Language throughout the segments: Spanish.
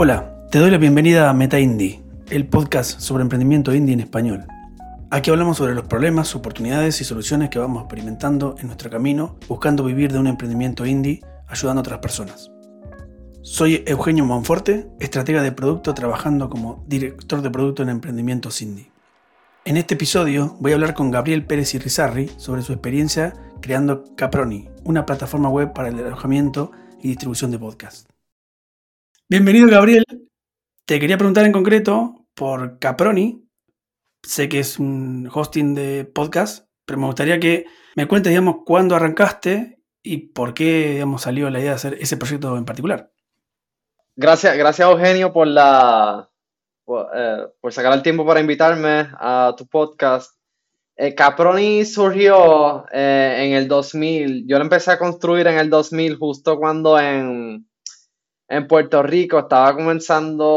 Hola, te doy la bienvenida a Meta Indie, el podcast sobre emprendimiento indie en español. Aquí hablamos sobre los problemas, oportunidades y soluciones que vamos experimentando en nuestro camino buscando vivir de un emprendimiento indie ayudando a otras personas. Soy Eugenio Monforte, estratega de producto trabajando como director de producto en emprendimientos indie. En este episodio voy a hablar con Gabriel Pérez Irizarri sobre su experiencia creando Caproni, una plataforma web para el alojamiento y distribución de podcast. Bienvenido Gabriel. Te quería preguntar en concreto por Caproni. Sé que es un hosting de podcast, pero me gustaría que me cuentes, digamos, cuándo arrancaste y por qué, digamos, salió la idea de hacer ese proyecto en particular. Gracias, gracias Eugenio por la eh, por, sacar el tiempo para invitarme a tu podcast. Eh, Caproni surgió eh, en el 2000. Yo lo empecé a construir en el 2000, justo cuando en, en Puerto Rico estaba comenzando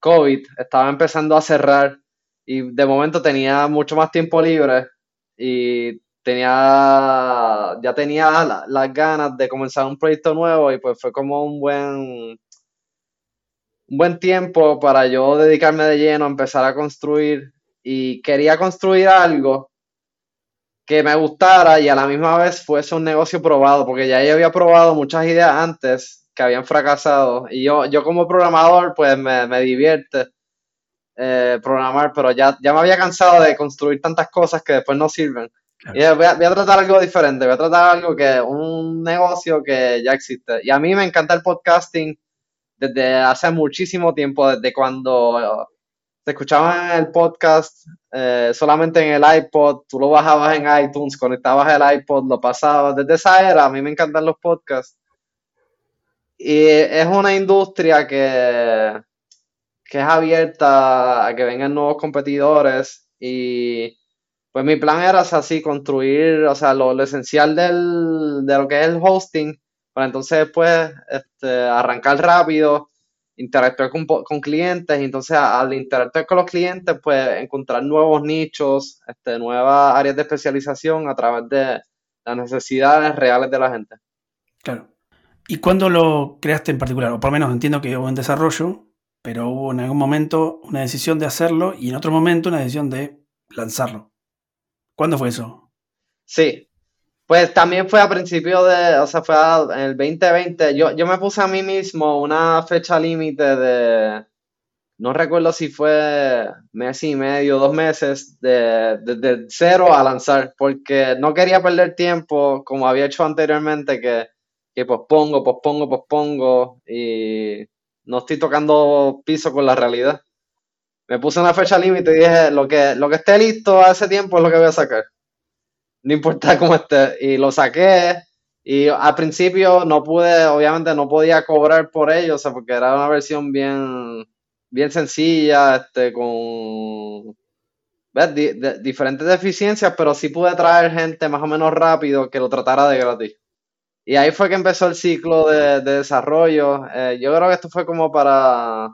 COVID, estaba empezando a cerrar y de momento tenía mucho más tiempo libre y tenía ya tenía las ganas de comenzar un proyecto nuevo y pues fue como un buen un buen tiempo para yo dedicarme de lleno a empezar a construir y quería construir algo que me gustara y a la misma vez fuese un negocio probado, porque ya yo había probado muchas ideas antes que habían fracasado y yo, yo como programador pues me, divierte eh, programar, pero ya, ya me había cansado de construir tantas cosas que después no sirven. Y voy a, voy a, tratar algo diferente, voy a tratar algo que un negocio que ya existe. Y a mí me encanta el podcasting desde hace muchísimo tiempo, desde cuando te escuchaban el podcast eh, solamente en el iPod, tú lo bajabas en iTunes, conectabas el iPod, lo pasabas. Desde esa era, a mí me encantan los podcasts. Y es una industria que, que es abierta a que vengan nuevos competidores y pues mi plan era así, construir, o sea, lo, esencial del, de lo que es el hosting para entonces después este, arrancar rápido, interactuar con, con, clientes y entonces al interactuar con los clientes pues encontrar nuevos nichos, este, nuevas áreas de especialización a través de las necesidades reales de la gente. Claro. ¿Y cuándo lo creaste en particular? O por lo menos entiendo que hubo un desarrollo, pero hubo en algún momento una decisión de hacerlo y en otro momento una decisión de lanzarlo. ¿Cuándo fue eso? Sí, pues también fue a principio de, o sea, fue en el 2020. Yo, yo me puse a mí mismo una fecha límite de, no recuerdo si fue mes y medio, dos meses, de, de, cero a lanzar, porque no quería perder tiempo como había hecho anteriormente, que, que pospongo, pospongo, pospongo y no estoy tocando piso con la realidad. Me puse una fecha límite y dije, lo que, lo que esté listo a ese tiempo es lo que voy a sacar no importa cómo esté. Y lo saqué. Y al principio no pude, obviamente no podía cobrar por ello, o sea, porque era una versión bien, bien sencilla, este, con diferentes deficiencias, pero sí pude traer gente más o menos rápido que lo tratara de gratis. Y ahí fue que empezó el ciclo de, desarrollo. Eh, yo creo que esto fue como para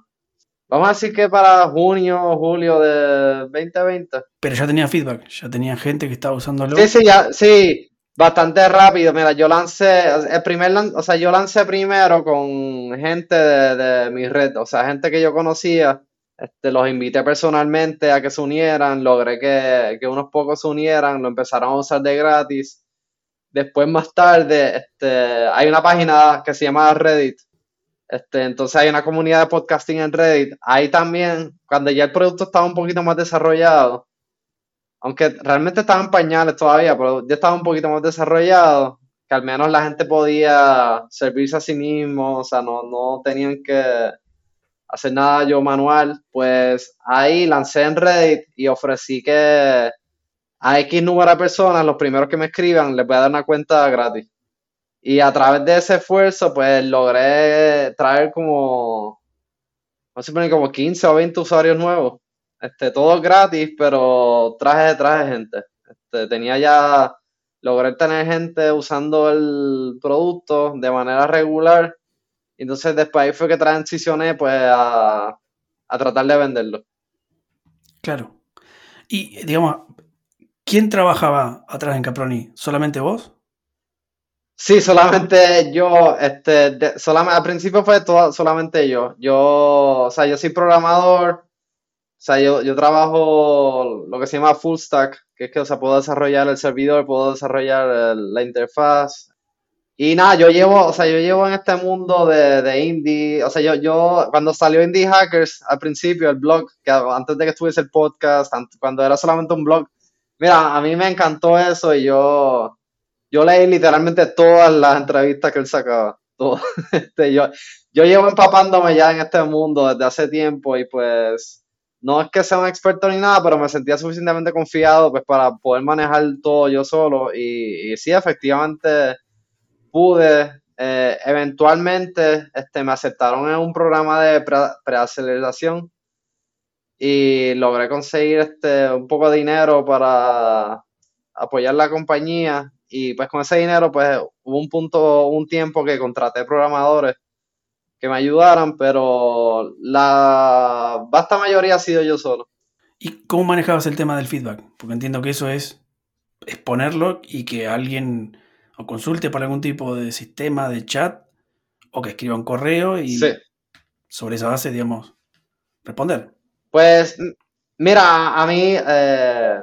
Vamos a decir que para junio o julio de 2020. Pero ya tenía feedback, ya tenía gente que estaba usándolo. Sí, sí, ya, sí, bastante rápido. Mira, yo lancé, el primer, o sea, yo lancé primero con gente de, mi red, o sea, gente que yo conocía. Este, los invité personalmente a que se unieran, logré que, que unos pocos se unieran, lo empezaron a usar de gratis. Después, más tarde, este, hay una página que se llama Reddit, este, entonces hay una comunidad de podcasting en Reddit. Ahí también, cuando ya el producto estaba un poquito más desarrollado, aunque realmente estaba en pañales todavía, pero ya estaba un poquito más desarrollado, que al menos la gente podía servirse a sí mismo, o sea, no, no tenían que hacer nada yo manual, pues ahí lancé en Reddit y ofrecí que a X número de personas, los primeros que me escriban, les voy a dar una cuenta gratis. Y a través de ese esfuerzo, pues logré traer como, no sé, como 15 o 20 usuarios nuevos. Este, todo gratis, pero traje, traje gente. Este, tenía ya, logré tener gente usando el producto de manera regular. Y entonces después ahí fue que transicioné pues a, a tratar de venderlo. Claro. Y digamos, ¿quién trabajaba atrás en Caproni? ¿Solamente vos? Sí, solamente yo, este, solamente, al principio fue todo, solamente yo. Yo, o sea, yo soy programador, o sea, yo, yo trabajo lo que se llama full stack, que es que, o sea, puedo desarrollar el servidor, puedo desarrollar la interfaz. Y nada, yo llevo, o sea, yo llevo en este mundo de, de indie, o sea, yo, yo, cuando salió Indie Hackers al principio, el blog, que antes de que estuviese el podcast, cuando era solamente un blog, mira, a mí me encantó eso y yo, yo leí literalmente todas las entrevistas que él sacaba. Este, yo, yo llevo empapándome ya en este mundo desde hace tiempo y pues no es que sea un experto ni nada, pero me sentía suficientemente confiado pues para poder manejar todo yo solo y, sí, efectivamente pude. Eh, eventualmente este, me aceptaron en un programa de preaceleración y logré conseguir este, un poco de dinero para apoyar la compañía y pues con ese dinero, pues hubo un punto, un tiempo que contraté programadores que me ayudaran, pero la vasta mayoría ha sido yo solo. ¿Y cómo manejabas el tema del feedback? Porque entiendo que eso es exponerlo y que alguien o consulte para algún tipo de sistema de chat o que escriba un correo y sobre esa base, digamos, responder. Pues, mira, a mí eh,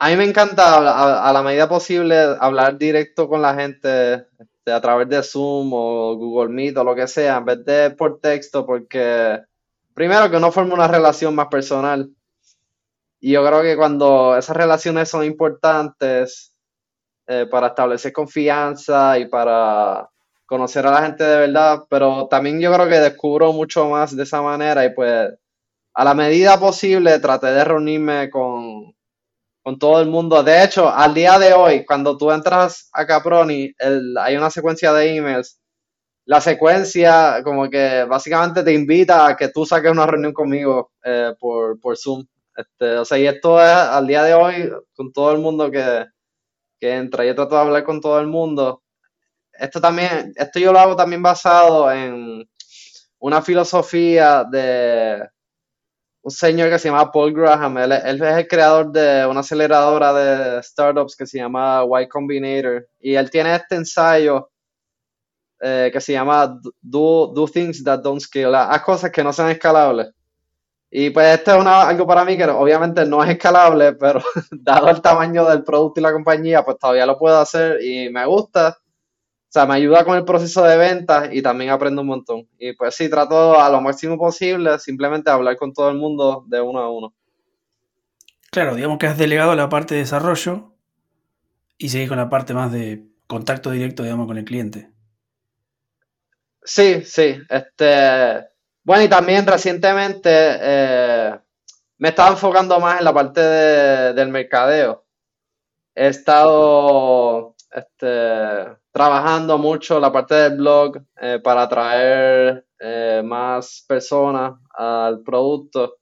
a mí me encanta a, la medida posible hablar directo con la gente este, a través de Zoom o Google Meet o lo que sea, en vez de por texto, porque primero que uno forma una relación más personal. Y yo creo que cuando esas relaciones son importantes eh, para establecer confianza y para conocer a la gente de verdad, pero también yo creo que descubro mucho más de esa manera y pues a la medida posible traté de reunirme con, con todo el mundo. De hecho, al día de hoy, cuando tú entras a Caproni, hay una secuencia de emails. La secuencia, como que básicamente te invita a que tú saques una reunión conmigo eh, por, por, Zoom. Este, o sea, y esto es al día de hoy con todo el mundo que, que entra. Yo trato de hablar con todo el mundo. Esto también, esto yo lo hago también basado en una filosofía de, un señor que se llama Paul Graham. Él, es el creador de una aceleradora de startups que se llama Y Combinator. Y él tiene este ensayo eh, que se llama do, Things That Don't Scale. Haz cosas que no sean escalables. Y pues esto es algo para mí que obviamente no es escalable, pero dado el tamaño del producto y la compañía, pues todavía lo puedo hacer y me gusta. O sea, me ayuda con el proceso de ventas y también aprendo un montón. Y pues sí, trato a lo máximo posible simplemente hablar con todo el mundo de uno a uno. Claro, digamos que has delegado la parte de desarrollo y seguís con la parte más de contacto directo, digamos, con el cliente. Sí, sí. Este, bueno, y también recientemente eh, me estaba enfocando más en la parte del mercadeo. He estado este, trabajando mucho la parte del blog eh, para atraer eh, más personas al producto.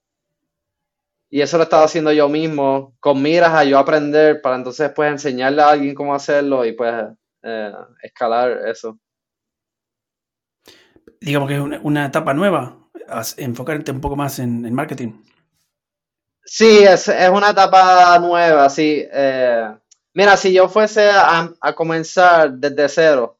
Y eso lo estaba haciendo yo mismo, con miras a yo aprender para entonces pues enseñarle a alguien cómo hacerlo y pues eh, escalar eso. Digamos que es una, etapa nueva, enfocarte un poco más en, marketing. Sí, es, es, una etapa nueva, sí. Mira, si yo fuese a, comenzar desde cero,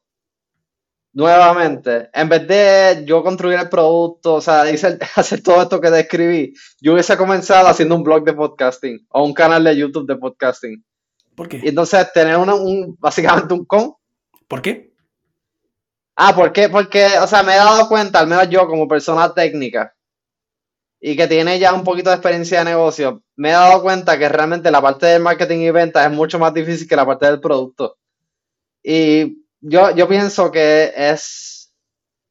nuevamente, en vez de yo construir el producto, o sea, hacer todo esto que describí, yo hubiese comenzado haciendo un blog de podcasting o un canal de YouTube de podcasting. ¿Por qué? Y entonces tener un, básicamente un con. ¿Por qué? Ah, ¿por qué? Porque, o sea, me he dado cuenta, al menos yo como persona técnica, y que tiene ya un poquito de experiencia de negocio, me he dado cuenta que realmente la parte del marketing y ventas es mucho más difícil que la parte del producto. Y yo, yo pienso que es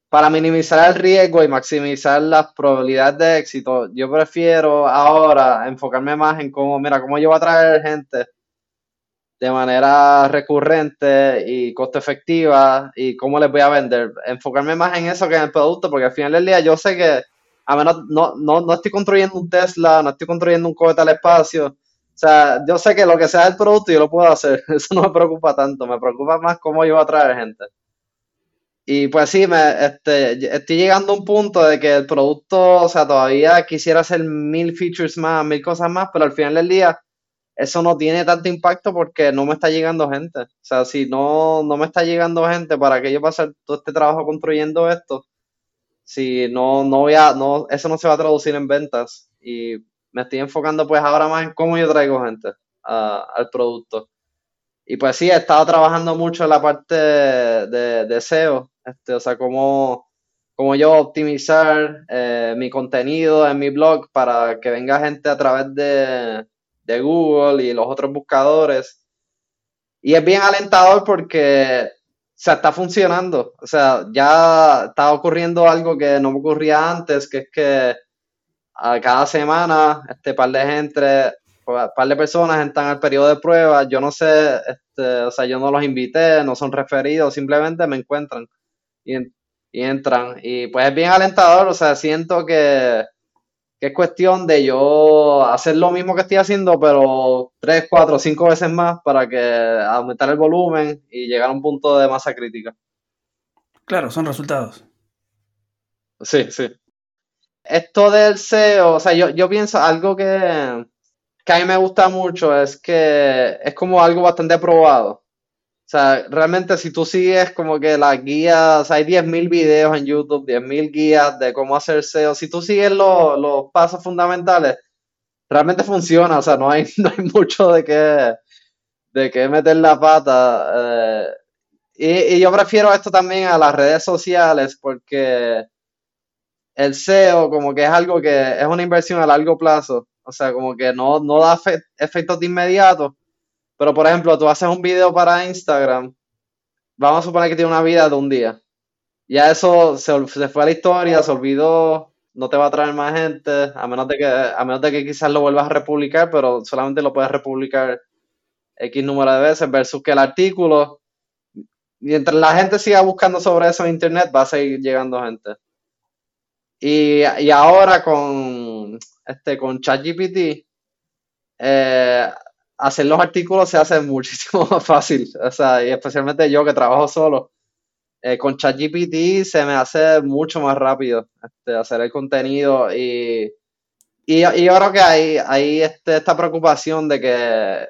para minimizar el riesgo y maximizar las probabilidades de éxito, yo prefiero ahora enfocarme más en cómo, mira, cómo yo voy a traer gente de manera recurrente y costo efectiva y cómo les voy a vender. Enfocarme más en eso que en el producto, porque al final del día yo sé que a menos, no, no, no estoy construyendo un Tesla, no estoy construyendo un cohete al espacio. O sea, yo sé que lo que sea el producto yo lo puedo hacer. Eso no me preocupa tanto. Me preocupa más cómo yo voy a traer gente. Y pues sí, me, este, estoy llegando a un punto de que el producto, o sea, todavía quisiera hacer mil features más, mil cosas más, pero al final del día, eso no tiene tanto impacto porque no me está llegando gente. O sea, si no, no me está llegando gente, ¿para que yo pase todo este trabajo construyendo esto? Si no, no voy a, no, eso no se va a traducir en ventas. Y me estoy enfocando pues ahora más en cómo yo traigo gente al producto. Y pues sí, he estado trabajando mucho en la parte de, de SEO, este, o sea, cómo, cómo yo optimizar eh, mi contenido en mi blog para que venga gente a través de, de Google y los otros buscadores. Y es bien alentador porque se está funcionando. O sea, ya está ocurriendo algo que no ocurría antes, que es que a cada semana este par de gente, par de personas entran al periodo de prueba. Yo no sé, este, o sea, yo no los invité, no son referidos, simplemente me encuentran y, y entran. Y pues es bien alentador, o sea, siento que que es cuestión de yo hacer lo mismo que estoy haciendo, pero tres, cuatro, cinco veces más para que aumentar el volumen y llegar a un punto de masa crítica. Claro, son resultados. Sí, sí. Esto del SEO, o sea, yo, yo pienso algo que, que a mí me gusta mucho es que es como algo bastante probado. O sea, realmente si tú sigues como que las guías, o sea, hay 10.000 videos en YouTube, 10.000 guías de cómo hacer SEO, si tú sigues los pasos fundamentales, realmente funciona, o sea, no hay, no hay mucho de qué, de qué meter la pata. Eh, y, y, yo prefiero esto también a las redes sociales porque el SEO como que es algo que es una inversión a largo plazo, o sea, como que no, no da efectos de inmediato pero, por ejemplo, tú haces un video para Instagram, vamos a suponer que tiene una vida de un día. Ya eso se, se fue a la historia, se olvidó, no te va a traer más gente, a menos de que, a menos de que quizás lo vuelvas a republicar, pero solamente lo puedes republicar X número de veces, versus que el artículo, mientras la gente siga buscando sobre eso en internet, va a seguir llegando gente. Y, y ahora con este con ChatGPT, eh, hacer los artículos se hace muchísimo más fácil. O sea, y especialmente yo que trabajo solo. Eh, con ChatGPT se me hace mucho más rápido este, hacer el contenido y, y, yo creo que hay, hay este, esta preocupación de que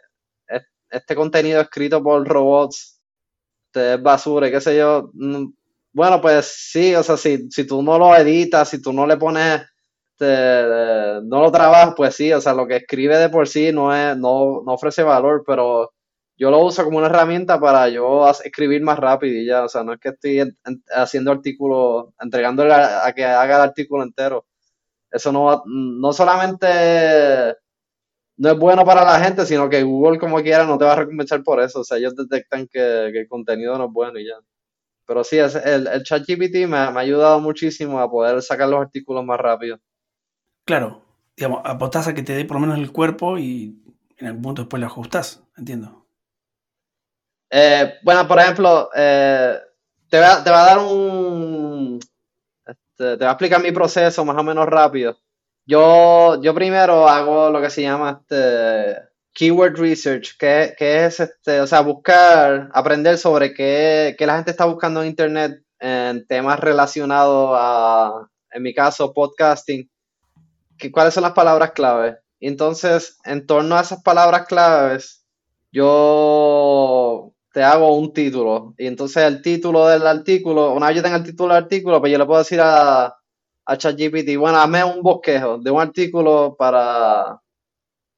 este contenido escrito por robots este, es basura y qué sé yo. Mm, bueno, pues sí, o sea, si, si tú no lo editas, si tú no le pones este, no lo trabajo, pues sí, o sea, lo que escribe de por sí no, es, no, no ofrece valor, pero yo lo uso como una herramienta para yo escribir más rápido y ya, o sea, no es que estoy haciendo artículos, entregándole a, que haga el artículo entero. Eso no, no solamente no es bueno para la gente, sino que Google como quiera no te va a recompensar por eso, o sea, ellos detectan que, el contenido no es bueno y ya. Pero sí, el, el ChatGPT me, me ha ayudado muchísimo a poder sacar los artículos más rápido. Claro, digamos, apostás a que te dé por lo menos el cuerpo y en algún punto después lo ajustás, entiendo. Eh, bueno, por ejemplo, eh, te, va, a dar un... Este, te va a explicar mi proceso más o menos rápido. Yo, yo primero hago lo que se llama este keyword research, que, que es este, o sea, buscar, aprender sobre qué, qué la gente está buscando en internet en temas relacionados a, en mi caso, podcasting cuáles son las palabras clave. entonces, en torno a esas palabras claves, yo te hago un título. Y entonces el título del artículo, una vez yo tenga el título del artículo, pues yo le puedo decir a, a ChatGPT, bueno, hazme un bosquejo de un artículo para,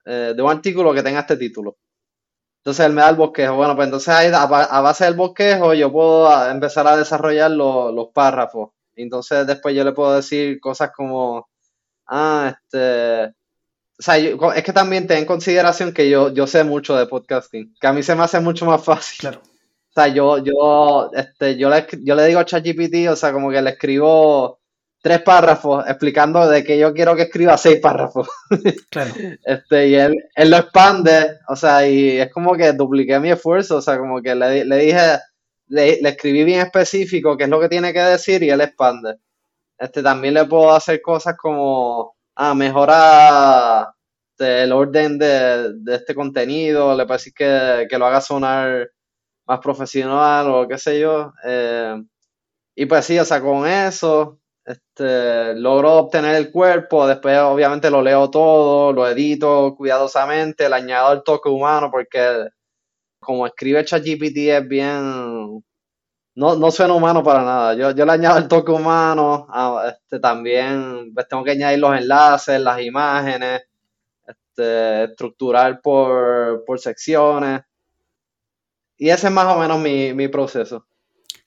eh, de un artículo que tenga este título. Entonces él me da el bosquejo. Bueno, pues entonces ahí, a, base del bosquejo yo puedo empezar a desarrollar los párrafos. Entonces después yo le puedo decir cosas como, ah, este, o sea, es que también ten en consideración que yo, yo sé mucho de podcasting, que a mí se me hace mucho más fácil. Claro. O sea, yo, yo, este, yo le, yo le digo a ChatGPT, o sea, como que le escribo tres párrafos explicando de que yo quiero que escriba seis párrafos. Claro. Este, y él, él lo expande, o sea, y es como que dupliqué mi esfuerzo, o sea, como que le, le dije, le, le escribí bien específico qué es lo que tiene que decir y él expande. Este, también le puedo hacer cosas como ah, mejorar este, el orden de, este contenido, le puedo decir que, lo haga sonar más profesional o qué sé yo. Eh, y pues sí, o sea, con eso, este, logro obtener el cuerpo, después obviamente lo leo todo, lo edito cuidadosamente, le añado el toque humano porque como escribe ChatGPT es bien... No, no suena humano para nada. Yo, yo le añado el toque humano, este, también pues, tengo que añadir los enlaces, las imágenes, este, estructurar por, por secciones. Y ese es más o menos mi, mi proceso.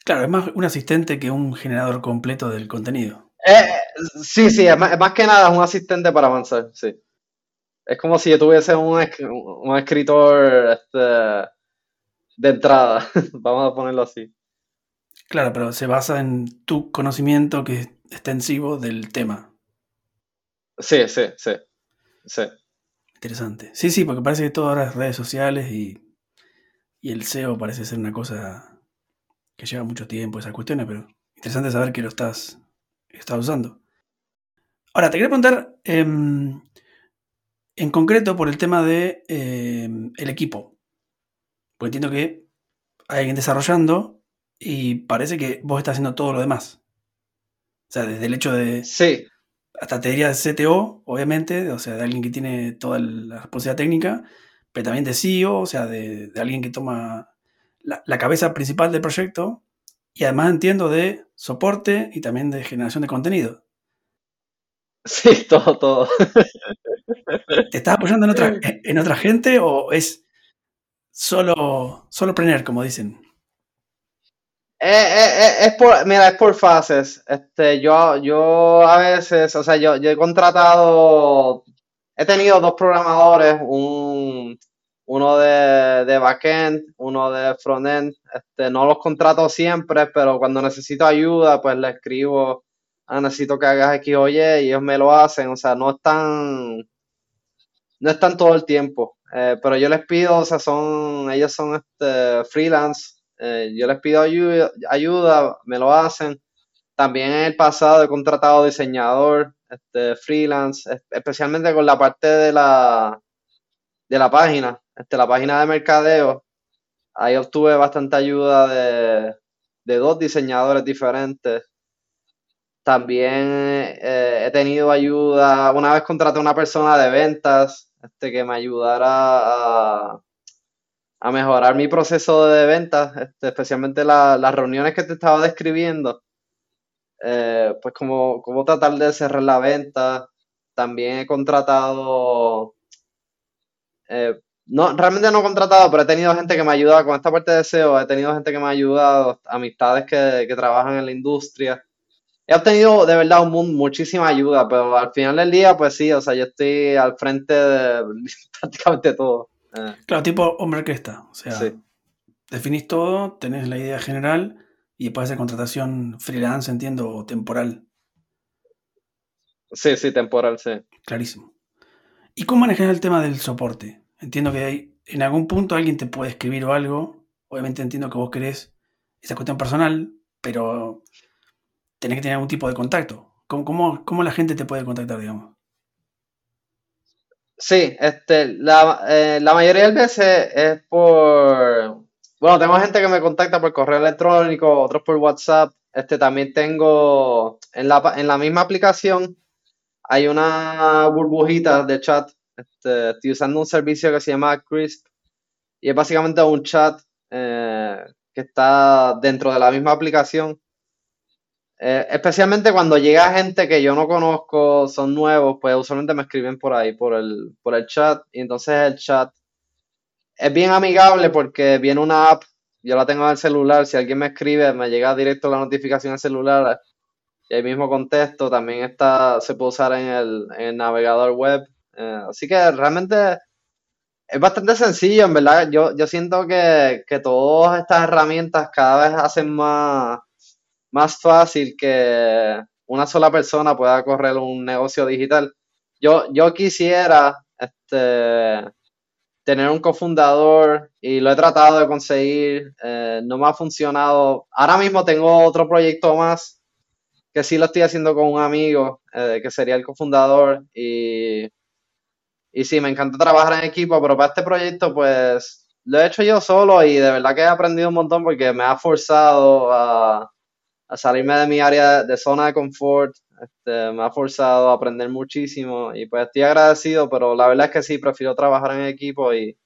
Claro, es más un asistente que un generador completo del contenido. Eh, sí, sí, es más, que nada un asistente para avanzar, sí. Es como si yo tuviese un, un escritor este, de entrada, vamos a ponerlo así. Claro, pero se basa en tu conocimiento que es extensivo del tema. Sí, sí, sí, sí. Interesante. Sí, sí, porque parece que todo ahora es redes sociales y, y el SEO parece ser una cosa que lleva mucho tiempo esas cuestiones, pero interesante saber que lo estás, estás usando. Ahora, te quería preguntar em, en concreto por el tema de em, el equipo. Porque entiendo que hay alguien desarrollando y parece que vos estás haciendo todo lo demás. O sea, desde el hecho de. Sí. Hasta te diría de CTO, obviamente, o sea, de alguien que tiene toda la responsabilidad técnica, pero también de CEO, o sea, de alguien que toma la, cabeza principal del proyecto y además entiendo de soporte y también de generación de contenido. Sí, todo, todo. ¿Te estás apoyando en otra, en otra gente o es solo, solo Prener, como dicen? Eh, eh, eh, es por, mira, es por fases. Este, yo, yo a veces, o sea, yo, he contratado, he tenido dos programadores, un, uno de, de backend, uno de frontend. Este, no los contrato siempre, pero cuando necesito ayuda, pues le escribo, ah, necesito que hagas X o Y, ellos me lo hacen. O sea, no están, no están todo el tiempo. Pero yo les pido, o sea, son, ellos son este, freelance. Eh, yo les pido ayuda, me lo hacen. También en el pasado he contratado diseñador, este, freelance, especialmente con la parte de la, de la página este, la página de mercadeo, ahí obtuve bastante ayuda de, dos diseñadores diferentes. También eh, he tenido ayuda, una vez contraté a una persona de ventas este, que me ayudara a, mejorar mi proceso de ventas, este, especialmente las reuniones que te estaba describiendo. Eh, pues como, como tratar de cerrar la venta. También he contratado eh, no, realmente no he contratado, pero he tenido gente que me ha ayudado con esta parte de SEO, he tenido gente que me ha ayudado, amistades que, trabajan en la industria. He obtenido de verdad un, muchísima ayuda, pero al final del día, pues sí, o sea, yo estoy al frente de prácticamente todo. Eh. Claro, tipo hombre que está. O sea, definís todo, tenés la idea general y después hacer contratación freelance, entiendo, o temporal. Sí, sí, temporal, sí. Clarísimo. ¿Y cómo manejas el tema del soporte? Entiendo que hay, en algún punto alguien te puede escribir o algo. Obviamente entiendo que vos querés esa cuestión personal, pero tenés que tener algún tipo de contacto. ¿Cómo, cómo, la gente te puede contactar, digamos? Sí, este, la, eh, la mayoría de veces es por... Bueno, tengo gente que me contacta por correo electrónico, otros por WhatsApp. Este, también tengo en la, en la misma aplicación hay una burbujita de chat este, estoy usando un servicio que se llama Crisp y es básicamente un chat eh, que está dentro de la misma aplicación. Eh, especialmente cuando llega gente que yo no conozco, son nuevos, pues usualmente me escriben por ahí, por el, por el chat. Y entonces el chat es bien amigable porque viene una app, yo la tengo en el celular, si alguien me escribe, me llega directo la notificación al celular y ahí mismo contesto. También está, se puede usar en el, navegador web. Eh, así que realmente es bastante sencillo, en verdad. Yo, yo siento que, todas estas herramientas cada vez hacen más, más fácil que una sola persona pueda correr un negocio digital. Yo, yo quisiera este, tener un cofundador y lo he tratado de conseguir, eh, no me ha funcionado. Ahora mismo tengo otro proyecto más que sí lo estoy haciendo con un amigo, eh, que sería el cofundador y y sí, me encanta trabajar en equipo, pero para este proyecto, pues lo he hecho yo solo y de verdad que he aprendido un montón porque me ha forzado a, salirme de mi área de zona de confort, este, me ha forzado a aprender muchísimo y pues estoy agradecido, pero la verdad es que sí, prefiero trabajar en equipo y,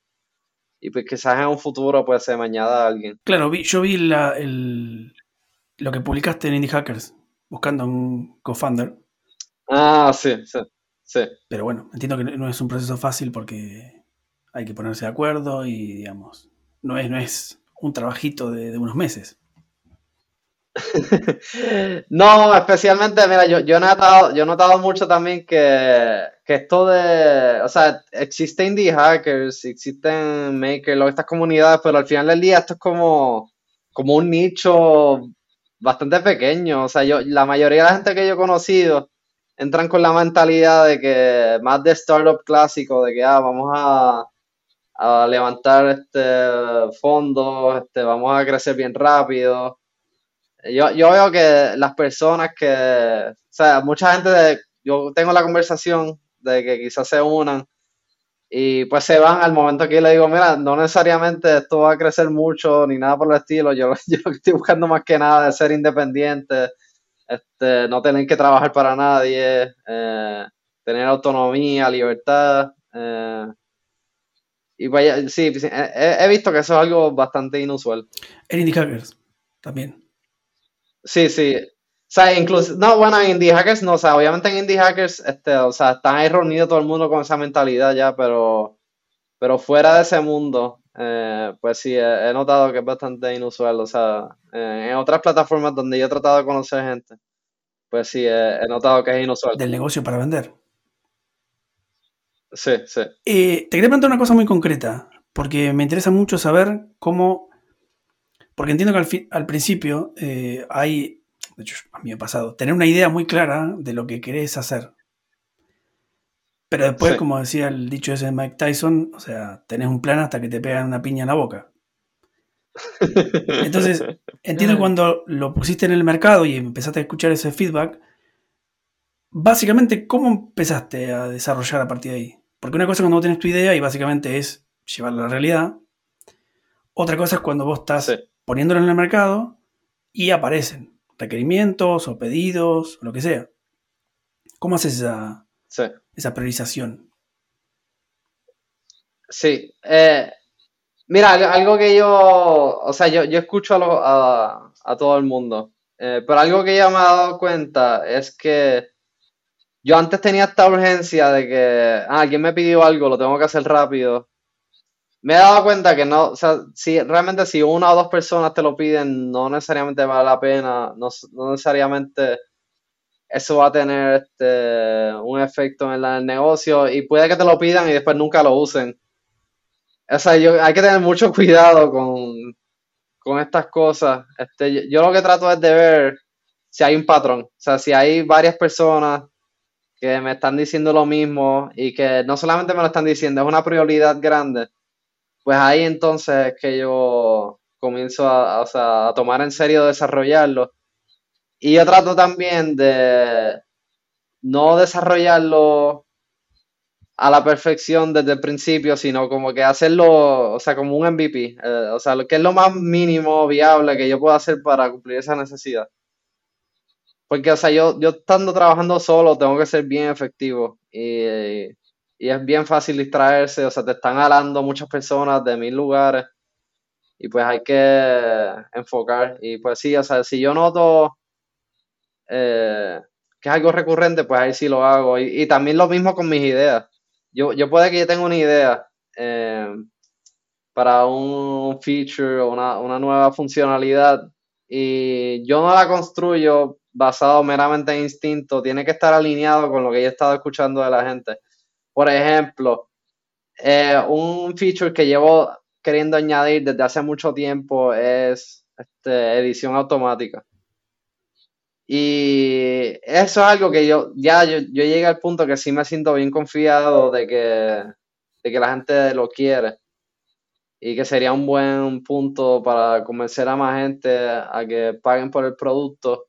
y pues quizás en un futuro pues se me añada alguien. Claro, yo vi la, el, lo que publicaste en Indie Hackers, buscando un co-founder. Ah, sí, sí, sí. Pero bueno, entiendo que no es un proceso fácil porque hay que ponerse de acuerdo y, digamos, no es, no es un trabajito de, unos meses. no, especialmente, mira, yo, yo, he notado, yo he notado mucho también que, que esto de, o sea, existen indie hackers, existen makers, estas comunidades, pero al final del día esto es como, como un nicho bastante pequeño. O sea, yo, la mayoría de la gente que yo he conocido entran con la mentalidad de que más de startup clásico, de que ah, vamos a, a levantar este fondos, este, vamos a crecer bien rápido. Yo, yo veo que las personas que, o sea, mucha gente, de, yo tengo la conversación de que quizás se unan y pues se van al momento que le digo, mira, no necesariamente esto va a crecer mucho ni nada por el estilo, yo, yo estoy buscando más que nada es ser independiente, este, no tener que trabajar para nadie, eh, tener autonomía, libertad. Eh, y vaya, sí, he, visto que eso es algo bastante inusual. En Indie también. Sí, sí. O sea, incluso, no, bueno, en Indie Hackers no, o sea, obviamente en Indie Hackers, este, o sea, están ahí reunidos todo el mundo con esa mentalidad ya, pero, pero fuera de ese mundo, eh, pues sí, he, notado que es bastante inusual, o sea, en otras plataformas donde yo he tratado de conocer gente, pues sí, he, notado que es inusual. Del negocio para vender. Sí, sí. Eh, te quería preguntar una cosa muy concreta, porque me interesa mucho saber cómo, porque entiendo que al, al principio eh, hay de hecho a mí me ha pasado, tener una idea muy clara de lo que querés hacer. Pero después, como decía el dicho ese de Mike Tyson, o sea, tenés un plan hasta que te pegan una piña en la boca. Entonces, entiendo cuando lo pusiste en el mercado y empezaste a escuchar ese feedback, básicamente, ¿cómo empezaste a desarrollar a partir de ahí? Porque una cosa es cuando vos tenés tu idea y básicamente es llevarla a la realidad. Otra cosa es cuando vos estás poniéndolo en el mercado y aparecen requerimientos o pedidos, o lo que sea. ¿Cómo haces esa, esa priorización? Sí. Eh, mira, algo que yo, o sea, yo, yo escucho a, a, todo el mundo, eh, pero algo que ya me he dado cuenta es que yo antes tenía esta urgencia de que ah, alguien me pidió algo, lo tengo que hacer rápido me he dado cuenta que no, o sea, si realmente si una o dos personas te lo piden, no necesariamente vale la pena, no, necesariamente eso va a tener este, un efecto en, el negocio y puede que te lo pidan y después nunca lo usen. O sea, yo, hay que tener mucho cuidado con, con estas cosas. Este, yo, yo, lo que trato es de ver si hay un patrón, o sea, si hay varias personas que me están diciendo lo mismo y que no solamente me lo están diciendo, es una prioridad grande pues ahí entonces es que yo comienzo a, tomar en serio desarrollarlo. Y yo trato también de no desarrollarlo a la perfección desde el principio, sino como que hacerlo, o sea, como un MVP, eh, o sea, lo que es lo más mínimo viable que yo pueda hacer para cumplir esa necesidad. Porque, o sea, yo, yo estando trabajando solo tengo que ser bien efectivo y es bien fácil distraerse, o sea, te están hablando muchas personas de mil lugares y pues hay que enfocar. Y pues sí, o sea, si yo noto eh, que es algo recurrente, pues ahí sí lo hago. Y, también lo mismo con mis ideas. Yo, yo puede que yo tenga una idea eh, para un feature o una, una nueva funcionalidad y yo no la construyo basado meramente en instinto, tiene que estar alineado con lo que yo he estado escuchando de la gente. Por ejemplo, eh, un feature que llevo queriendo añadir desde hace mucho tiempo es este, edición automática. Y eso es algo que yo ya yo, llegué al punto que sí me siento bien confiado de que, de que la gente lo quiere y que sería un buen punto para convencer a más gente a que paguen por el producto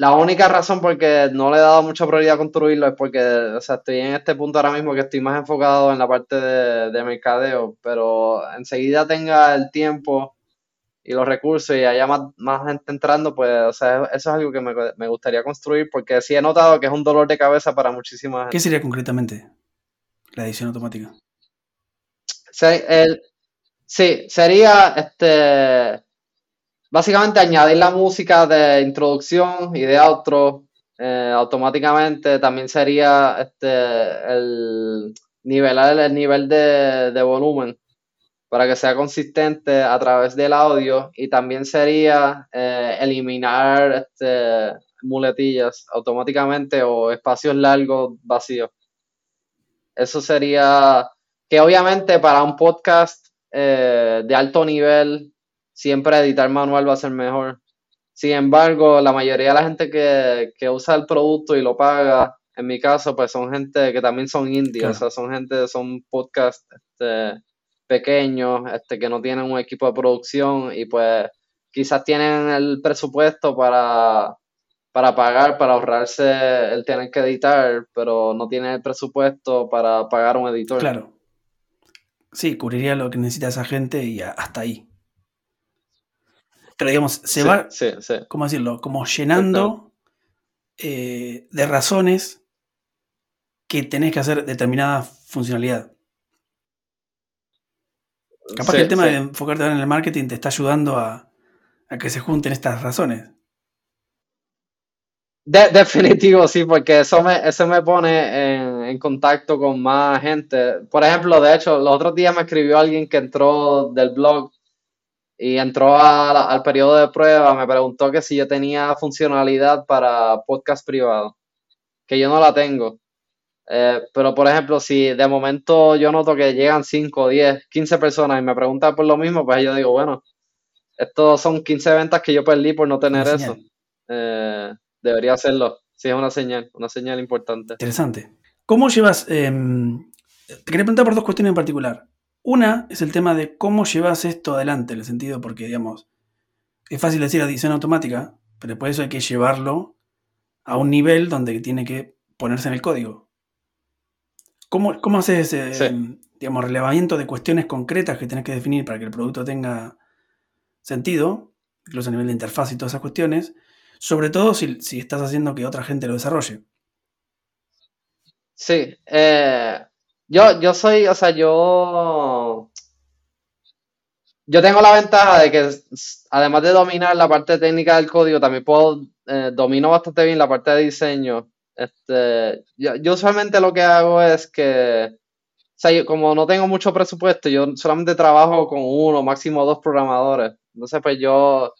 la única razón por que no le he dado mucha prioridad a construirlo es porque, o sea, estoy en este punto ahora mismo que estoy más enfocado en la parte de, mercadeo, pero enseguida tenga el tiempo y los recursos y haya más, más gente entrando, pues, o sea, eso es algo que me, me gustaría construir porque sí he notado que es un dolor de cabeza para muchísimas. ¿Qué sería concretamente la edición automática? sí, sería este básicamente añadir la música de introducción y de outro eh, automáticamente. También sería este el nivelar el nivel de, volumen para que sea consistente a través del audio y también sería eh, eliminar este, muletillas automáticamente o espacios largos vacíos. Eso sería que obviamente para un podcast eh, de alto nivel siempre editar manual va a ser mejor. Sin embargo, la mayoría de la gente que, que usa el producto y lo paga, en mi caso, pues son gente que también son indios, o sea, son gente, son podcast este, pequeños, este, que no tienen un equipo de producción y pues quizás tienen el presupuesto para, para pagar, para ahorrarse el tener que editar, pero no tienen el presupuesto para pagar un editor. Claro. Sí, cubriría lo que necesita esa gente y hasta ahí. Pero digamos, se va, ¿cómo decirlo? Como llenando eh, de razones que tenés que hacer determinada funcionalidad. Capaz que el tema de enfocarte en el marketing te está ayudando a, que se junten estas razones. definitivo, sí, porque eso me, eso me pone en, contacto con más gente. Por ejemplo, de hecho, los otros días me escribió alguien que entró del blog y entró al periodo de prueba, me preguntó que si yo tenía funcionalidad para podcast privado, que yo no la tengo. Eh, pero, por ejemplo, si de momento yo noto que llegan 5, 10, 15 personas y me preguntan por lo mismo, pues yo digo, bueno, estos son 15 ventas que yo perdí por no tener eso. Eh, debería hacerlo. Sí, es una señal, una señal importante. Interesante. ¿Cómo llevas... Em, te quería preguntar por dos cuestiones en particular. Una es el tema de cómo llevas esto adelante, en el sentido porque, digamos, es fácil decir adición automática, pero por eso hay que llevarlo a un nivel donde tiene que ponerse en el código. ¿Cómo, cómo haces ese, digamos, relevamiento de cuestiones concretas que tienes que definir para que el producto tenga sentido, incluso a nivel de interfaz y todas esas cuestiones? Sobre todo si, estás haciendo que otra gente lo desarrolle. Sí, eh, yo, yo soy, o sea, yo, yo tengo la ventaja de que además de dominar la parte técnica del código, también puedo, eh, domino bastante bien la parte de diseño este, yo, usualmente lo que hago es que, o sea, como no tengo mucho presupuesto, yo solamente trabajo con uno, máximo dos programadores. Entonces, pues yo, o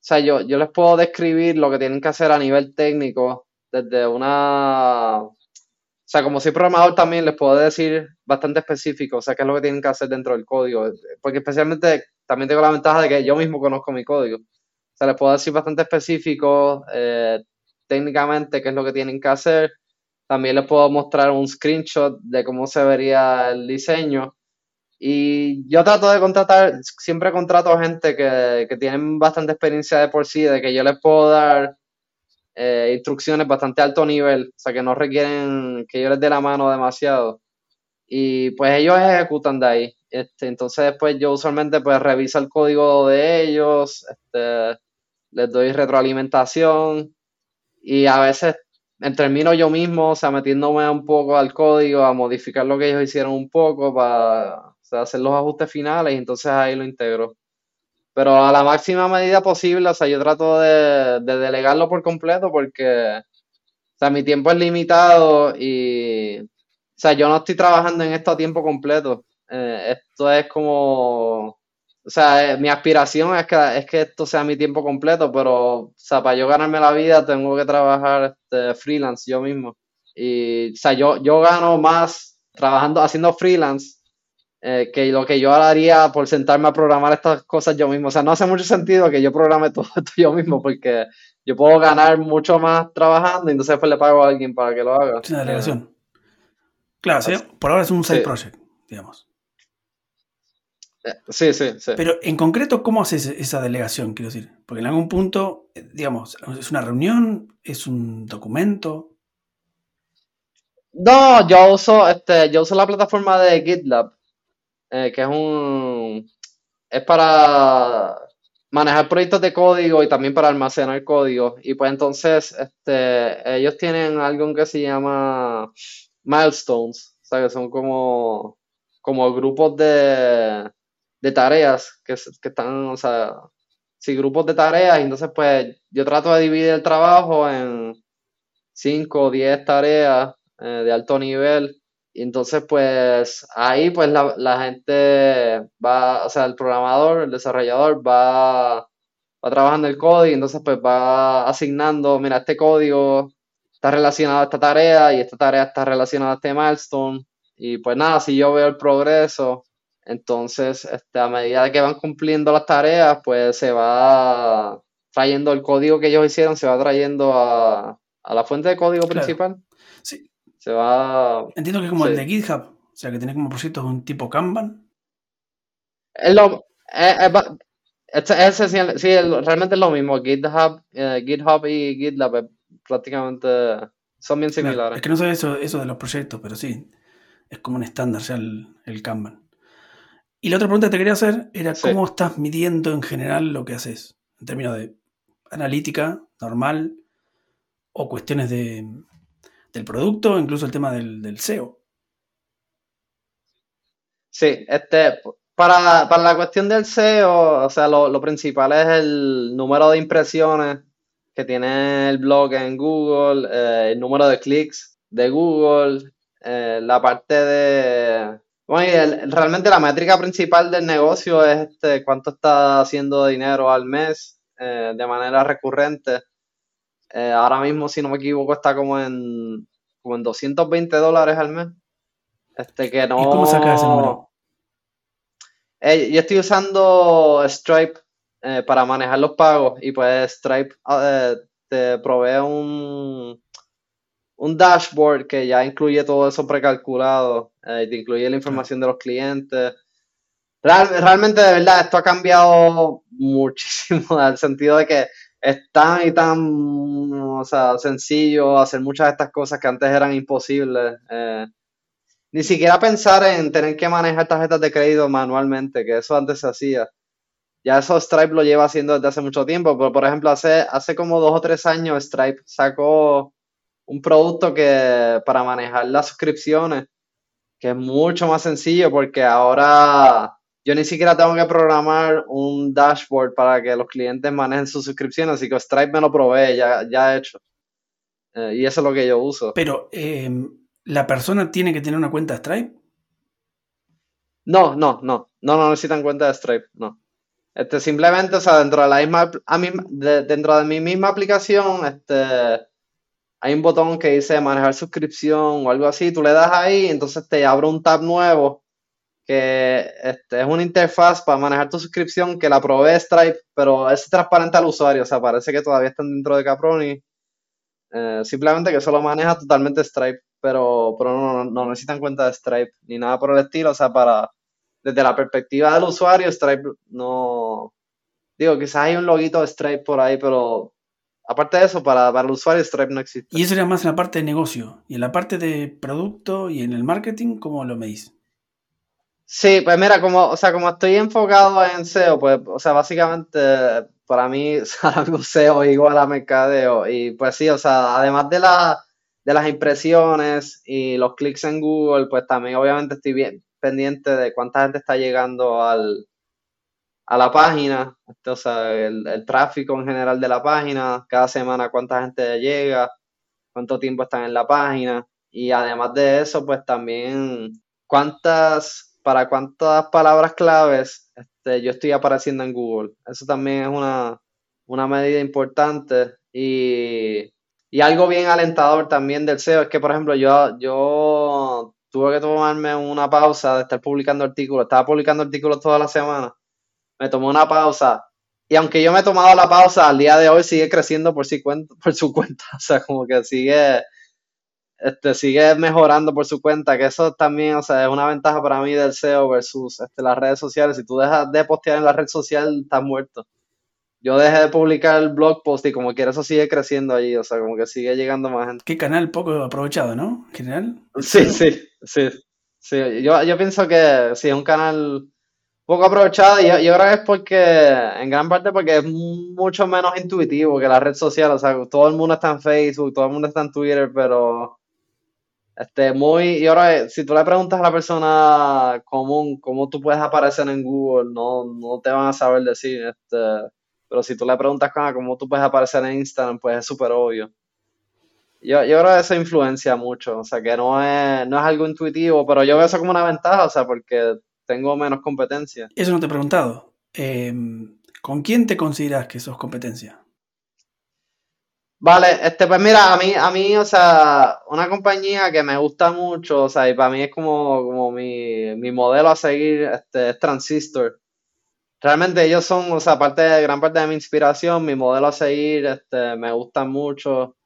sea, yo, yo les puedo describir lo que tienen que hacer a nivel técnico desde una, o sea, como soy programador también les puedo decir bastante específico, o sea, qué es lo que tienen que hacer dentro del código. Porque especialmente también tengo la ventaja de que yo mismo conozco mi código. O sea, les puedo decir bastante específico, eh, técnicamente qué es lo que tienen que hacer. También les puedo mostrar un screenshot de cómo se vería el diseño. Y yo trato de contratar, siempre contrato gente que, que tienen bastante experiencia de por sí, de que yo les puedo dar eh, instrucciones bastante alto nivel, o sea, que no requieren que yo les dé la mano demasiado. Y pues ellos ejecutan de ahí. Este, entonces después yo usualmente pues reviso el código de ellos, este, les doy retroalimentación y a veces termino yo mismo, o sea, metiéndome un poco al código, a modificar lo que ellos hicieron un poco para hacer los ajustes finales y entonces ahí lo integro. Pero a la máxima medida posible, o sea, yo trato de, delegarlo por completo porque, o sea, mi tiempo es limitado y, o sea, yo no estoy trabajando en esto a tiempo completo. Eh, esto es como o sea, eh, mi aspiración es que, es que esto sea mi tiempo completo, pero, o sea, para yo ganarme la vida tengo que trabajar este, freelance yo mismo. Y, o sea, yo, yo gano más trabajando, haciendo freelance eh, que lo que yo haría por sentarme a programar estas cosas yo mismo. O sea, no hace mucho sentido que yo programe todo esto yo mismo porque yo puedo ganar mucho más trabajando y entonces después le pago a alguien para que lo haga. Es una delegación. Claro, ¿sí? por ahora es un side project, digamos. Sí, sí, sí. Pero en concreto, ¿cómo haces esa delegación? Quiero decir, porque en algún punto, eh, digamos, ¿es una reunión? ¿Es un documento? No, yo uso, este, yo uso la plataforma de GitLab, eh, que es un, es para, manejar proyectos de código y también para almacenar código. Y pues entonces, este, ellos tienen algo que se llama milestones, o sea, que son como, como grupos de, de tareas que, están, o sea, sí, grupos de tareas. Y entonces, pues, yo trato de dividir el trabajo en 5 o 10 tareas eh, de alto nivel. Y entonces, pues, ahí, pues, la, la, gente va, o sea, el programador, el desarrollador va, va trabajando el código y entonces, pues, va asignando, mira, este código está relacionado a esta tarea y esta tarea está relacionada a este milestone. Y pues nada, si yo veo el progreso, entonces, este, a medida que van cumpliendo las tareas, pues se va trayendo el código que ellos hicieron, se va trayendo a, a la fuente de código principal. Sí. Se va. Entiendo que es como el de GitHub, o sea, que tiene como proyectos un tipo Kanban. Es lo. Es, sí, realmente es lo mismo. GitHub, eh, GitHub y GitLab eh, prácticamente son bien similares. es que no sé eso, eso de los proyectos, pero sí, es como un estándar ya el, el Kanban. Y la otra pregunta que te quería hacer era cómo estás midiendo en general lo que haces, en términos de analítica normal, o cuestiones de, del producto, incluso el tema del, SEO. Sí, este, para, la cuestión del SEO, o sea, lo, principal es el número de impresiones que tiene el blog en Google, eh, el número de clics de Google, eh, la parte de... Bueno, realmente la métrica principal del negocio es este, cuánto está haciendo dinero al mes eh, de manera recurrente. Eh, ahora mismo, si no me equivoco, está como en, como en 220 dólares al mes. Este que no. ¿Y cómo sacas ese número? Eh, yo estoy usando Stripe eh, para manejar los pagos y pues Stripe te provee un, un dashboard que ya incluye todo eso precalculado, te incluye la información de los clientes. realmente, de verdad, esto ha cambiado muchísimo, en el sentido de que es tan y tan o sea, sencillo hacer muchas de estas cosas que antes eran imposibles. Eh, ni siquiera pensar en tener que manejar tarjetas de crédito manualmente, que eso antes se hacía. Ya eso Stripe lo lleva haciendo desde hace mucho tiempo, pero por ejemplo, hace, hace como dos o tres años Stripe sacó un producto que para manejar las suscripciones, que es mucho más sencillo porque ahora yo ni siquiera tengo que programar un dashboard para que los clientes manejen sus suscripciones, así que Stripe me lo provee, ya, ya hecho. Eh, y eso es lo que yo uso. Pero, em, ¿la persona tiene que tener una cuenta de Stripe? No, no, no. No, no necesitan cuenta de Stripe, no. Este, simplemente, o sea, dentro de la misma, dentro de mi misma aplicación, este, hay un botón que dice manejar suscripción o algo así. Tú le das ahí, entonces te abre un tab nuevo que este, es una interfaz para manejar tu suscripción que la provee Stripe, pero es transparente al usuario, o sea, parece que todavía están dentro de Caproni. Eh, simplemente que solo maneja totalmente Stripe, pero, pero no, no, necesitan cuenta de Stripe ni nada por el estilo, o sea, para desde la perspectiva del usuario, Stripe no. Digo, quizás hay un loguito de Stripe por ahí, pero aparte de eso, para, para el usuario, Stripe no existe. Y eso sería más en la parte de negocio. Y en la parte de producto y en el marketing, ¿cómo lo medís? Sí, pues mira, como, o sea, como estoy enfocado en SEO, pues, o sea, básicamente para mí SEO igual a mercadeo. Y pues sí, o sea, además de, la, de las impresiones y los clics en Google, pues también obviamente estoy bien pendiente de cuánta gente está llegando al, a la página, este, el, el tráfico en general de la página, cada semana cuánta gente llega, cuánto tiempo están en la página. Y además de eso, pues también cuántas para cuántas palabras claves este, yo estoy apareciendo en Google. Eso también es una, medida importante y, algo bien alentador también del SEO es que, por ejemplo, yo, yo tuve que tomarme una pausa de estar publicando artículos. Estaba publicando artículos toda la semana. Me tomé una pausa. Y aunque yo me he tomado la pausa, al día de hoy sigue creciendo por, por su cuenta. O sea, como que sigue, este, sigue mejorando por su cuenta, que eso también, o sea, es una ventaja para mí del SEO versus este, las redes sociales. Si tú dejas de postear en la red social, estás muerto. Yo dejé de publicar el blog post y como quiera eso sigue creciendo allí, o sea, como que sigue llegando más gente. Qué canal poco aprovechado, ¿no? En general. Sí, sí, sí. sí. Yo, yo pienso que sí, es un canal poco aprovechada y yo, yo, creo que es porque, en gran parte porque es mucho menos intuitivo que la red social, o sea, todo el mundo está en Facebook, todo el mundo está en Twitter, pero este, muy, y ahora si tú le preguntas a la persona común cómo tú puedes aparecer en Google, no, no te van a saber decir, este, pero si tú le preguntas cómo tú puedes aparecer en Instagram, pues es súper obvio. Yo, yo creo eso influencia mucho, o sea, que no es, no es algo intuitivo, pero yo veo eso como una ventaja, o sea, porque tengo menos competencia. Eso no te he preguntado. Em, ¿Con quién te consideras que sos competencia? Vale, este, pues mira, a mí, a mí, o sea, una compañía que me gusta mucho, o sea, y para mí es como, mi, modelo a seguir, este, es Transistor. Realmente ellos son, o sea, parte gran parte de mi inspiración, mi modelo a seguir, este, me gustan mucho.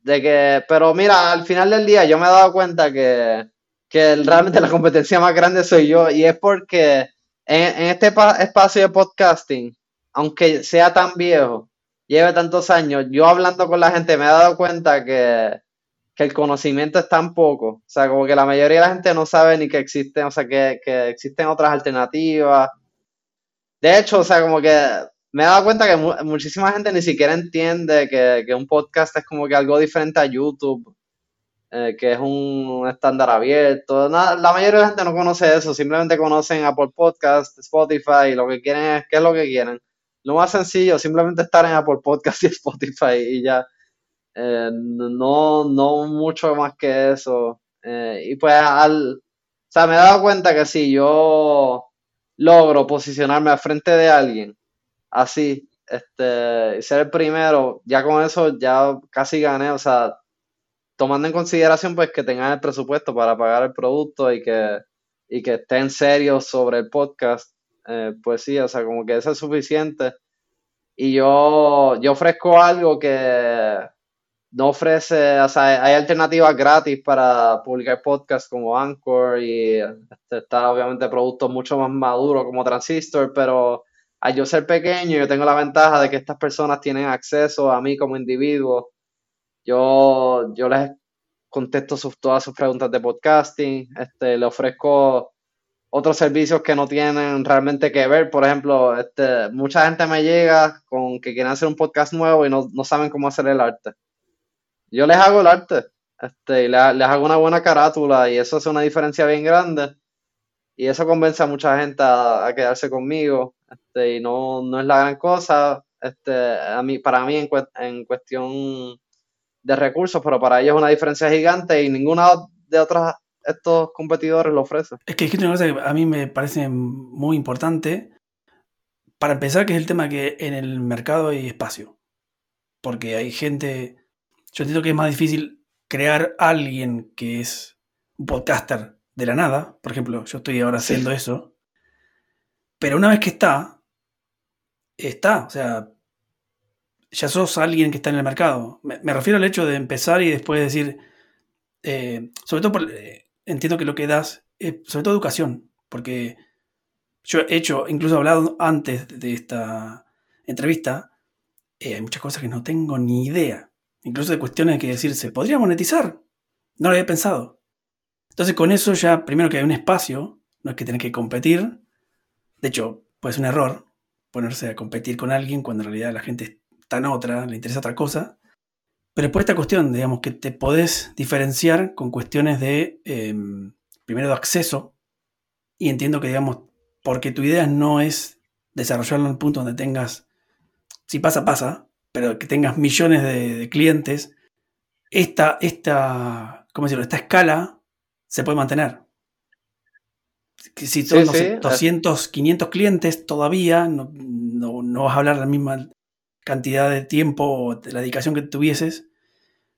De que, pero mira, al final del día yo me he dado cuenta que, que realmente la competencia más grande soy yo y es porque en, este espacio de podcasting, aunque sea tan viejo, lleve tantos años, yo hablando con la gente me he dado cuenta que, el conocimiento es tan poco, o sea, como que la mayoría de la gente no sabe ni que existen, o sea, que, que existen otras alternativas. De hecho, o sea, como que me he dado cuenta que muchísima gente ni siquiera entiende que, que, un podcast es como que algo diferente a YouTube eh, que es un estándar abierto. la mayoría de la gente no conoce eso, simplemente conocen Apple Podcast, Spotify, y lo que quieren es, ¿qué es lo que quieren? Lo más sencillo, simplemente estar en Apple Podcast y Spotify y ya. Eh, no, no mucho más que eso. Eh, y pues al, o sea, me he dado cuenta que si yo logro posicionarme al frente de alguien así, este, y ser el primero, ya con eso ya casi gané, o sea, tomando en consideración pues que tengan el presupuesto para pagar el producto y que, y que estén serios sobre el podcast, eh, pues sí, o sea, como que eso es suficiente. Y yo, yo ofrezco algo que no ofrece, o sea, hay alternativas gratis para publicar podcasts como Anchor y este, está obviamente productos mucho más maduros como Transistor, pero al yo ser pequeño yo tengo la ventaja de que estas personas tienen acceso a mí como individuo yo, yo les contesto todas sus preguntas de podcasting, este, le ofrezco otros servicios que no tienen realmente que ver. Por ejemplo, este, mucha gente me llega con que quieren hacer un podcast nuevo y no, saben cómo hacer el arte. Yo les hago el arte, este, y les, hago una buena carátula y eso hace una diferencia bien grande. Y eso convence a mucha gente a, quedarse conmigo. Este, y no, no es la gran cosa. Este, a mí, para mí, en, en cuestión de recursos, pero para ellos es una diferencia gigante y ninguna de otros estos competidores lo ofrece. Es que es una cosa que a mí me parece muy importante. Para empezar, que es el tema que en el mercado hay espacio. Porque hay gente. Yo entiendo que es más difícil crear alguien que es un podcaster de la nada. Por ejemplo, yo estoy ahora haciendo eso. Pero una vez que está, está. O sea, ya sos alguien que está en el mercado. Me, refiero al hecho de empezar y después decir, eh, sobre todo, por, eh, entiendo que lo que das es sobre todo educación, porque yo he hecho, incluso he hablado antes de esta entrevista, eh, hay muchas cosas que no tengo ni idea, incluso de cuestiones que decir, ¿se podría monetizar? No lo había pensado. Entonces con eso ya, primero que hay un espacio, no es que tenés que competir, de hecho, puede ser un error ponerse a competir con alguien cuando en realidad la gente está en otra, le interesa otra cosa. Pero por esta cuestión, digamos, que te podés diferenciar con cuestiones de, em, primero, de acceso. Y entiendo que, digamos, porque tu idea no es desarrollarlo en un punto donde tengas, si pasa, pasa, pero que tengas millones de, clientes, esta, esta, ¿cómo decirlo? Esta escala se puede mantener. Si son 200, 500 clientes todavía, no, no, vas a hablar la misma cantidad de tiempo o de la dedicación que tuvieses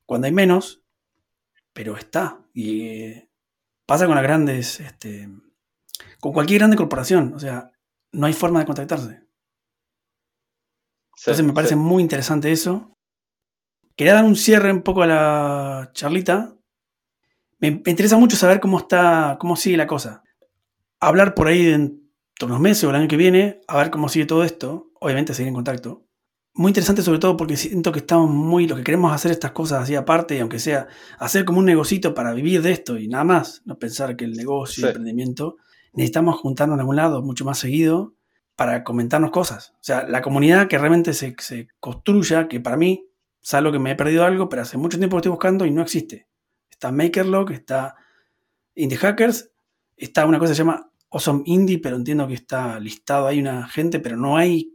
cuando hay menos, pero está. Y eh, pasa con las grandes, este, con cualquier grande corporación, o sea, no hay forma de contactarse. Entonces me parece muy interesante eso. Quería dar un cierre un poco a la charlita. Me, me, interesa mucho saber cómo está, cómo sigue la cosa. Hablar por ahí en unos meses o el año que viene, a ver cómo sigue todo esto. Obviamente seguir en contacto muy interesante sobre todo porque siento que estamos muy, lo que queremos hacer estas cosas así aparte, y aunque sea hacer como un negocito para vivir de esto y nada más, no pensar que el negocio, el emprendimiento necesitamos juntarnos en algún lado mucho más seguido para comentarnos cosas. O sea, la comunidad que realmente se, se construya, que para mí, salvo que me he perdido algo, pero hace mucho tiempo que estoy buscando y no existe. Está Makerlock, está Indie Hackers, está una cosa que se llama Awesome Indie, pero entiendo que está listado ahí una gente, pero no hay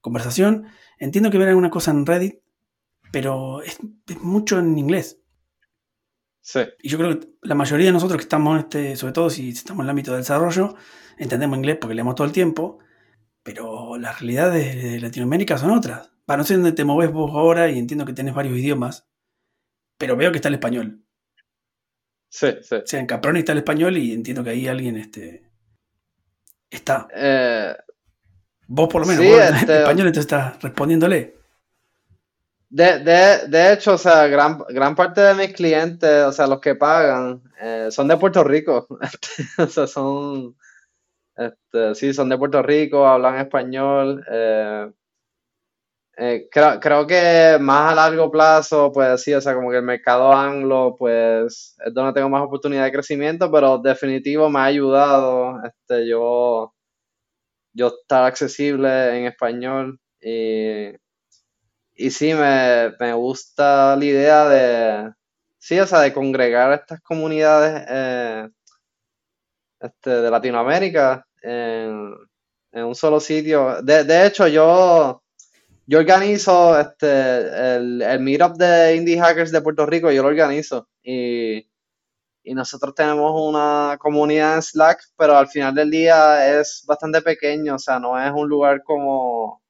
conversación. Entiendo que verán alguna cosa en Reddit, pero es, es mucho en inglés. Sí. Y yo creo que la mayoría de nosotros que estamos en este, sobre todo si estamos en el ámbito del desarrollo, entendemos inglés porque leemos todo el tiempo, pero las realidades de Latinoamérica son otras. Para no sé dónde te moves vos ahora y entiendo que tenés varios idiomas, pero veo que está el español. Sí, sí. O sea, en Caproni está el español y entiendo que ahí alguien este, está. Eh, Vos por lo menos, Sí, vos en este- español entonces estás respondiéndole. de, de, de hecho, o sea, gran, gran parte de mis clientes, o sea, los que pagan, eh, son de Puerto Rico. o sea, son, este, sí, son de Puerto Rico, hablan español. eh, eh, creo, creo que más a largo plazo, pues sí, o sea, como que el mercado anglo, pues es donde tengo más oportunidad de crecimiento, pero definitivo me ha ayudado, este, yo, yo estar accesible en español y, y sí, me, me gusta la idea de, sí, o de congregar estas comunidades eh, este, de Latinoamérica en, en un solo sitio. De, de hecho, yo, yo organizo este, el, el meetup de Indie Hackers de Puerto Rico, yo lo organizo. Y, y nosotros tenemos una comunidad en Slack, pero al final del día es bastante pequeño, o sea, no es un lugar como...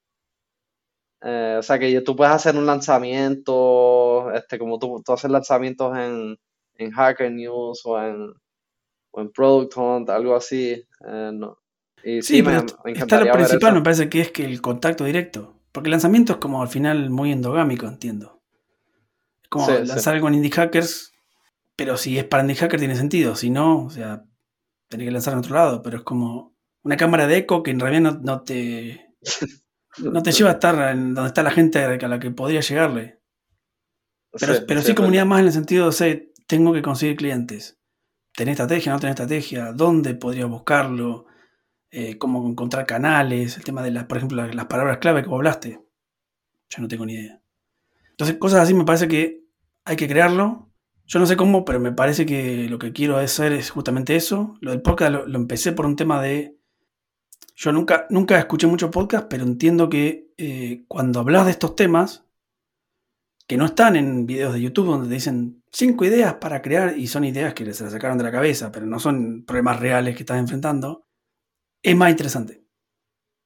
eh, o sea, que tú puedes hacer un lanzamiento, este, como tú, tú haces lanzamientos en, en Hacker News o en, o en Product Hunt, algo así. eh, no. Y sí, Sí, me, pero me está lo principal, me parece que es que el contacto directo. Porque el lanzamiento es como al final muy endogámico, entiendo. Es como Sí, sí. lanzar algo en Indie Hackers, pero si es para Indie Hacker tiene sentido. Si no, o sea, tenés que lanzar en otro lado. Pero es como una cámara de eco que en realidad no, no te, no te lleva a estar en donde está la gente a la que podría llegarle. Pero Sí, pero sí, sí es comunidad más en el sentido de, sé, tengo que conseguir clientes. ¿Tenés estrategia? ¿No tenés estrategia? ¿Dónde podría buscarlo? Eh, ¿Cómo encontrar canales? El tema de, las, por ejemplo, las, las palabras clave que vos hablaste. Yo no tengo ni idea. Entonces, cosas así me parece que hay que crearlo. Yo no sé cómo, pero me parece que lo que quiero hacer es justamente eso. Lo del podcast lo, empecé por un tema de... Yo nunca, nunca escuché mucho podcast, pero entiendo que eh, cuando hablas de estos temas, que no están en videos de YouTube donde te dicen cinco ideas para crear y son ideas que se las sacaron de la cabeza, pero no son problemas reales que estás enfrentando, es más interesante.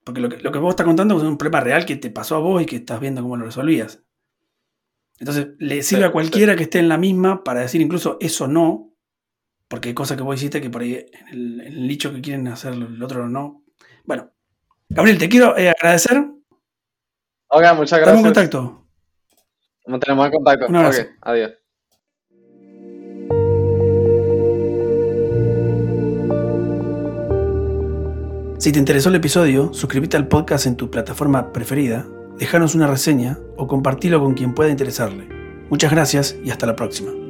Porque lo que, lo que vos estás contando es un problema real que te pasó a vos y que estás viendo cómo lo resolvías. Entonces, le sirve Sí, a cualquiera que esté en la misma para decir incluso eso no, porque hay cosas que vos hiciste que por ahí en el, en el nicho que quieren hacer el otro no. Bueno, Gabriel, te quiero eh, agradecer. Ok, muchas Dame un gracias. contacto. Mantenemos en contacto. Un abrazo. Adiós. Si te interesó el episodio, suscríbete al podcast en tu plataforma preferida, déjanos una reseña o compartilo con quien pueda interesarle. Muchas gracias y hasta la próxima.